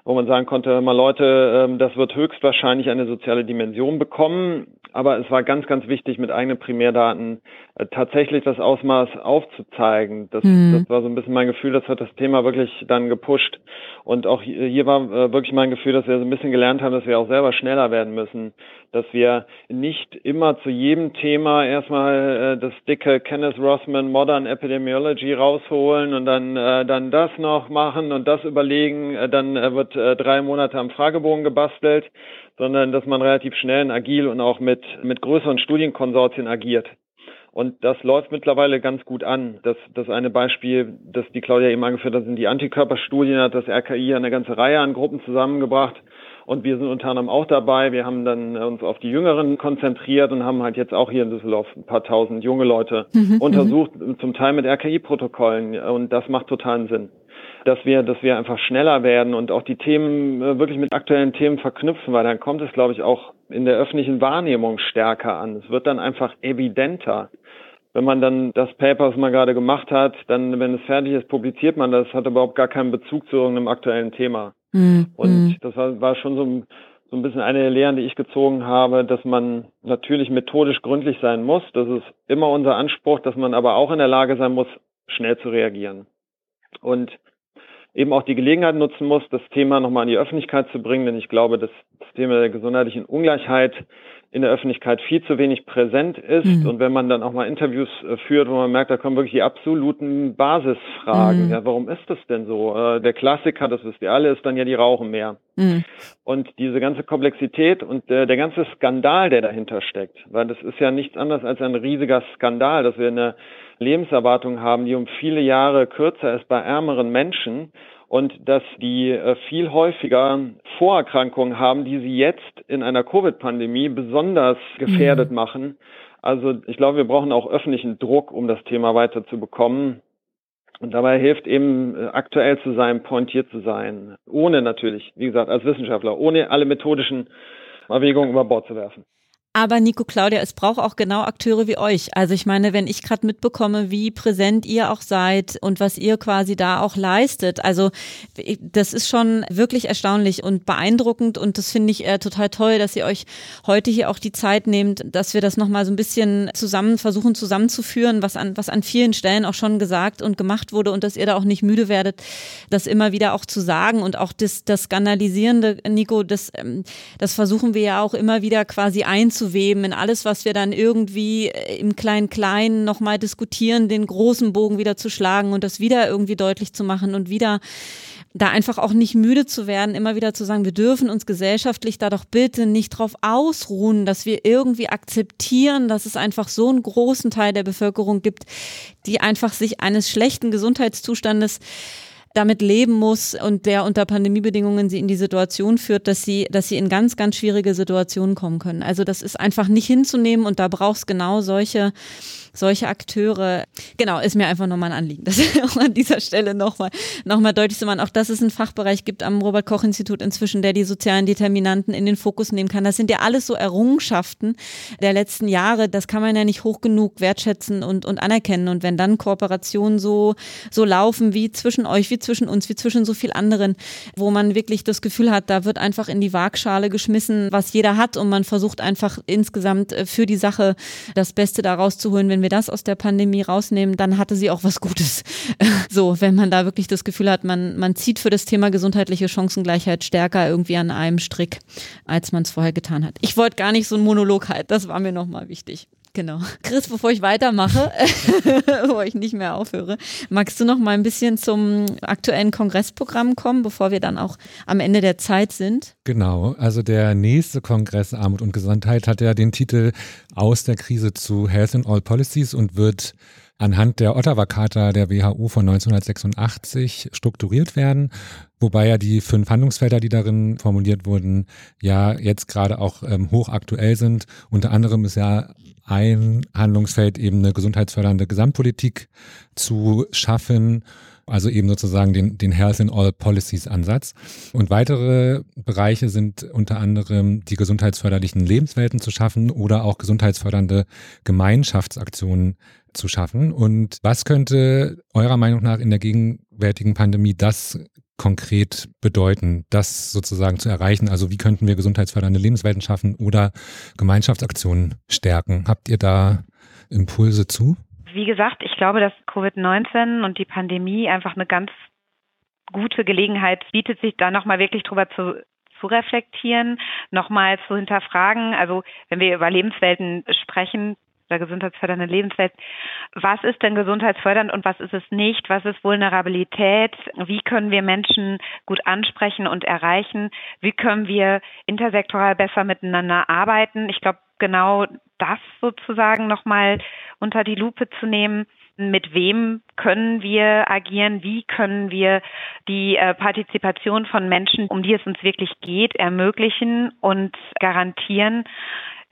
Speaker 5: wo man sagen konnte, mal Leute, ähm, das wird höchstwahrscheinlich eine soziale Dimension bekommen. Aber es war ganz, ganz wichtig, mit eigenen Primärdaten äh, tatsächlich das Ausmaß aufzuzeigen. Das, mhm. das war so ein bisschen mein Gefühl, das hat das Thema wirklich dann gepusht. Und auch hier war äh, wirklich mein Gefühl, dass wir so ein bisschen gelernt haben, dass wir auch selber schneller werden müssen. Dass wir nicht immer zu jedem Thema erstmal das dicke Kenneth Rossman Modern Epidemiology rausholen und dann, äh, dann das noch machen und das überlegen, äh, dann äh, wird äh, drei Monate am Fragebogen gebastelt, sondern dass man relativ schnell und agil und auch mit, mit größeren Studienkonsortien agiert. Und das läuft mittlerweile ganz gut an. Das, das eine Beispiel, das die Claudia eben angeführt hat, sind die Antikörperstudien, hat das RKI eine ganze Reihe an Gruppen zusammengebracht und wir sind unter anderem auch dabei. Wir haben dann uns auf die Jüngeren konzentriert und haben halt jetzt auch hier in Düsseldorf ein paar tausend junge Leute mhm, mhm. untersucht, zum Teil mit RKI-Protokollen. Und das macht totalen Sinn. Dass wir, dass wir einfach schneller werden und auch die Themen äh, wirklich mit aktuellen Themen verknüpfen, weil dann kommt es, glaube ich, auch in der öffentlichen Wahrnehmung stärker an. Es wird dann einfach evidenter wenn man dann das Paper, was man gerade gemacht hat, dann, wenn es fertig ist, publiziert man das, hat überhaupt gar keinen Bezug zu irgendeinem aktuellen Thema. Mhm. Und mhm. das war, war schon so ein, so ein bisschen eine der Lehren, die ich gezogen habe, dass man natürlich methodisch gründlich sein muss. Das ist immer unser Anspruch, dass man aber auch in der Lage sein muss, schnell zu reagieren. Und eben auch die Gelegenheit nutzen muss, das Thema nochmal in die Öffentlichkeit zu bringen, denn ich glaube, das Thema der gesundheitlichen Ungleichheit in der Öffentlichkeit viel zu wenig präsent ist. Mhm. Und wenn man dann auch mal Interviews äh, führt, wo man merkt, da kommen wirklich die absoluten Basisfragen. Mhm. Ja, warum ist das denn so? Äh, der Klassiker, das wisst ihr alle, ist dann ja die Rauchen mehr. Mhm. Und diese ganze Komplexität und der, der ganze Skandal, der dahinter steckt, weil das ist ja nichts anderes als ein riesiger Skandal, dass wir eine Lebenserwartung haben, die um viele Jahre kürzer ist bei ärmeren Menschen und dass die äh, viel häufiger Vorerkrankungen haben, die sie jetzt in einer Covid-Pandemie besonders gefährdet mhm. machen. Also ich glaube, wir brauchen auch öffentlichen Druck, um das Thema weiterzubekommen. Und dabei hilft eben äh, aktuell zu sein, pointiert zu sein, ohne natürlich, wie gesagt, als Wissenschaftler, ohne alle methodischen Erwägungen über Bord zu werfen.
Speaker 2: Aber Nico Claudia, es braucht auch genau Akteure wie euch. Also ich meine, wenn ich gerade mitbekomme, wie präsent ihr auch seid und was ihr quasi da auch leistet, also das ist schon wirklich erstaunlich und beeindruckend und das finde ich äh, total toll, dass ihr euch heute hier auch die Zeit nehmt, dass wir das nochmal so ein bisschen zusammen versuchen zusammenzuführen, was an, was an vielen Stellen auch schon gesagt und gemacht wurde und dass ihr da auch nicht müde werdet, das immer wieder auch zu sagen und auch das, das Skandalisierende, Nico, das, ähm, das versuchen wir ja auch immer wieder quasi einzuweben in alles, was wir dann irgendwie äh, im Klein-Klein nochmal diskutieren, den großen Bogen wieder zu schlagen und das wieder irgendwie deutlich zu machen und wieder da einfach auch nicht müde zu werden, immer wieder zu sagen, wir dürfen uns gesellschaftlich da doch bitte nicht drauf ausruhen, dass wir irgendwie akzeptieren, dass es einfach so einen großen Teil der Bevölkerung gibt, die einfach sich eines schlechten Gesundheitszustandes damit leben muss und der unter Pandemiebedingungen sie in die Situation führt, dass sie, dass sie in ganz, ganz schwierige Situationen kommen können. Also das ist einfach nicht hinzunehmen und da braucht es genau solche solche Akteure, genau, ist mir einfach nochmal ein Anliegen, das auch an dieser Stelle nochmal noch mal deutlich zu machen. Auch dass es einen Fachbereich gibt am Robert-Koch-Institut inzwischen, der die sozialen Determinanten in den Fokus nehmen kann. Das sind ja alles so Errungenschaften der letzten Jahre. Das kann man ja nicht hoch genug wertschätzen und, und anerkennen. Und wenn dann Kooperationen so, so laufen wie zwischen euch, wie zwischen uns, wie zwischen so viel anderen, wo man wirklich das Gefühl hat, da wird einfach in die Waagschale geschmissen, was jeder hat und man versucht einfach insgesamt äh, für die Sache das Beste daraus zu holen, wenn wir das aus der Pandemie rausnehmen, dann hatte sie auch was Gutes. so, wenn man da wirklich das Gefühl hat, man, man zieht für das Thema gesundheitliche Chancengleichheit stärker irgendwie an einem Strick, als man es vorher getan hat. Ich wollte gar nicht so einen Monolog halten, das war mir nochmal wichtig. Genau. Chris, bevor ich weitermache, wo ich nicht mehr aufhöre, magst du noch mal ein bisschen zum aktuellen Kongressprogramm kommen, bevor wir dann auch am Ende der Zeit sind?
Speaker 3: Genau. Also der nächste Kongress Armut und Gesundheit hat ja den Titel Aus der Krise zu Health in All Policies und wird anhand der Ottawa-Charta der WHO von 1986 strukturiert werden, wobei ja die fünf Handlungsfelder, die darin formuliert wurden, ja jetzt gerade auch ähm, hochaktuell sind. Unter anderem ist ja ein Handlungsfeld eben eine gesundheitsfördernde Gesamtpolitik zu schaffen. Also eben sozusagen den, den Health in All Policies Ansatz. Und weitere Bereiche sind unter anderem die gesundheitsförderlichen Lebenswelten zu schaffen oder auch gesundheitsfördernde Gemeinschaftsaktionen zu schaffen. Und was könnte eurer Meinung nach in der gegenwärtigen Pandemie das konkret bedeuten, das sozusagen zu erreichen? Also wie könnten wir gesundheitsfördernde Lebenswelten schaffen oder Gemeinschaftsaktionen stärken? Habt ihr da Impulse zu?
Speaker 4: Wie gesagt, ich glaube, dass Covid-19 und die Pandemie einfach eine ganz gute Gelegenheit bietet, sich da nochmal wirklich drüber zu, zu reflektieren, nochmal zu hinterfragen. Also wenn wir über Lebenswelten sprechen, oder gesundheitsfördernde Lebenswelt. Was ist denn gesundheitsfördernd und was ist es nicht? Was ist Vulnerabilität? Wie können wir Menschen gut ansprechen und erreichen? Wie können wir intersektoral besser miteinander arbeiten? Ich glaube, genau das sozusagen nochmal unter die Lupe zu nehmen. Mit wem können wir agieren? Wie können wir die äh, Partizipation von Menschen, um die es uns wirklich geht, ermöglichen und garantieren?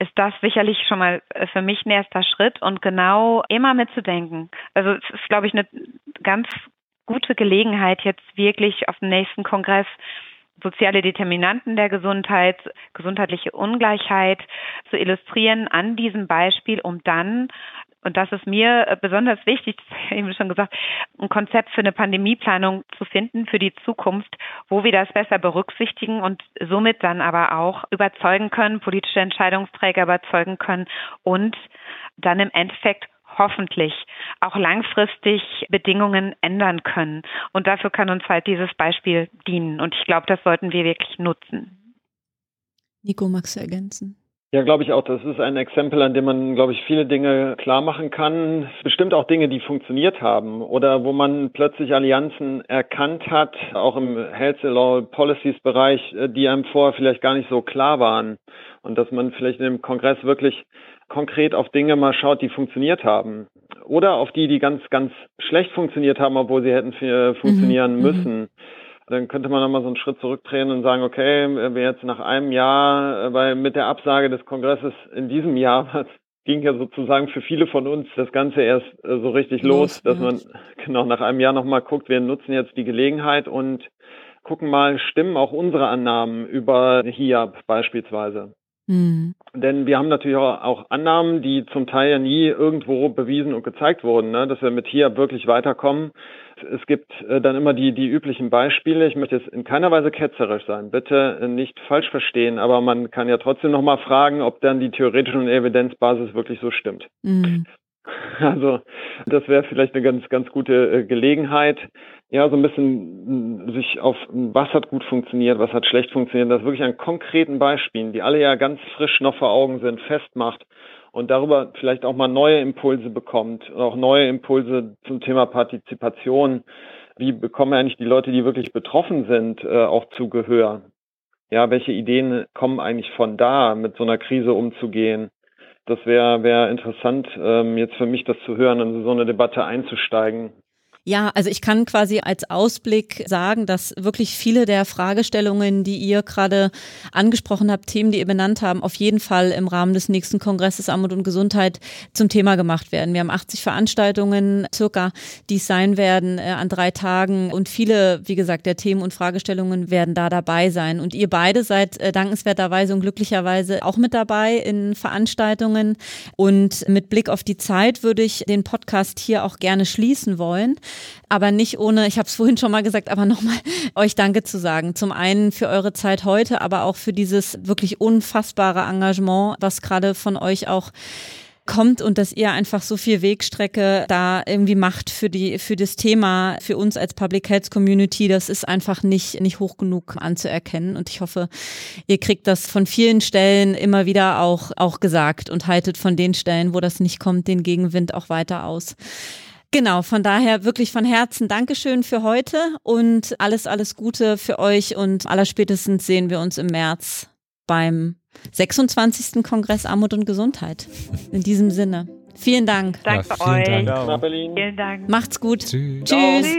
Speaker 4: ist das sicherlich schon mal äh, für mich ein erster Schritt und genau immer mitzudenken. Also es ist, glaube ich, eine ganz gute Gelegenheit, jetzt wirklich auf dem nächsten Kongress soziale Determinanten der Gesundheit, gesundheitliche Ungleichheit zu illustrieren an diesem Beispiel, um dann und das ist mir äh, besonders wichtig, eben schon gesagt, ein Konzept für eine Pandemieplanung zu finden für die Zukunft, wo wir das besser berücksichtigen und somit dann aber auch überzeugen können, politische Entscheidungsträger überzeugen können und dann im Endeffekt hoffentlich auch langfristig Bedingungen ändern können. Und dafür kann uns halt dieses Beispiel dienen. Und ich glaube, das sollten wir wirklich nutzen.
Speaker 2: Nico, magst du ergänzen?
Speaker 5: Ja, glaube ich auch. Das ist ein Exempel, an dem man, glaube ich, viele Dinge klar machen kann. Bestimmt auch Dinge, die funktioniert haben oder wo man plötzlich Allianzen erkannt hat, auch im Health Law Policies Bereich, äh, die einem vorher vielleicht gar nicht so klar waren. Und dass man vielleicht in dem Kongress wirklich konkret auf Dinge mal schaut, die funktioniert haben. Oder auf die, die ganz, ganz schlecht funktioniert haben, obwohl sie hätten funktionieren mhm. müssen. Mhm dann könnte man nochmal so einen Schritt zurückdrehen und sagen, okay, wir jetzt nach einem Jahr, weil äh, mit der Absage des Kongresses in diesem Jahr ging ja sozusagen für viele von uns das Ganze erst äh, so richtig los, los dass man genau nach einem Jahr nochmal guckt, wir nutzen jetzt die Gelegenheit und gucken mal, stimmen auch unsere Annahmen über HIAB beispielsweise. Mhm. Denn wir haben natürlich auch, Annahmen, die zum Teil ja nie irgendwo bewiesen und gezeigt wurden, ne? dass wir mit hier wirklich weiterkommen. Es gibt äh, dann immer die, die üblichen Beispiele. Ich möchte jetzt in keiner Weise ketzerisch sein. Bitte nicht falsch verstehen, aber man kann ja trotzdem nochmal fragen, ob dann die theoretische und Evidenzbasis wirklich so stimmt. Mhm. Also das wäre vielleicht eine ganz, ganz gute äh, Gelegenheit, ja, so ein bisschen sich auf, was hat gut funktioniert, was hat schlecht funktioniert, das wirklich an konkreten Beispielen, die alle ja ganz frisch noch vor Augen sind, festmacht und darüber vielleicht auch mal neue Impulse bekommt, auch neue Impulse zum Thema Partizipation. Wie bekommen eigentlich die Leute, die wirklich betroffen sind, äh, auch zu Gehör? Ja, welche Ideen kommen eigentlich von da, mit so einer Krise umzugehen? Das wäre wär interessant, ähm, jetzt für mich das zu hören, in so eine Debatte einzusteigen.
Speaker 2: Ja, also ich kann quasi als Ausblick sagen, dass wirklich viele der Fragestellungen, die ihr gerade angesprochen habt, Themen, die ihr benannt haben, auf jeden Fall im Rahmen des nächsten Kongresses Armut und Gesundheit zum Thema gemacht werden. Wir haben 80 Veranstaltungen circa, die es sein werden äh, an drei Tagen und viele, wie gesagt, der Themen und Fragestellungen werden da dabei sein. Und ihr beide seid äh, dankenswerterweise und glücklicherweise auch mit dabei in Veranstaltungen. Und mit Blick auf die Zeit würde ich den Podcast hier auch gerne schließen wollen aber nicht ohne, ich habe es vorhin schon mal gesagt, aber nochmal euch Danke zu sagen. Zum einen für eure Zeit heute, aber auch für dieses wirklich unfassbare Engagement, was gerade von euch auch kommt und dass ihr einfach so viel Wegstrecke da irgendwie macht für die für das Thema für uns als Public Health Community. Das ist einfach nicht nicht hoch genug anzuerkennen. Und ich hoffe ihr kriegt das von vielen Stellen immer wieder auch auch gesagt und haltet von den Stellen wo das nicht kommt den Gegenwind auch weiter aus Genau, von daher wirklich von Herzen Dankeschön für heute und alles, alles Gute für euch und allerspätestens sehen wir uns im März beim 26. Kongress Armut und Gesundheit. In diesem Sinne. Vielen Dank.
Speaker 4: Danke
Speaker 3: ja,
Speaker 4: euch.
Speaker 3: Dank.
Speaker 4: Vielen Dank.
Speaker 2: Macht's gut.
Speaker 3: Tschüss.
Speaker 2: Tschüss.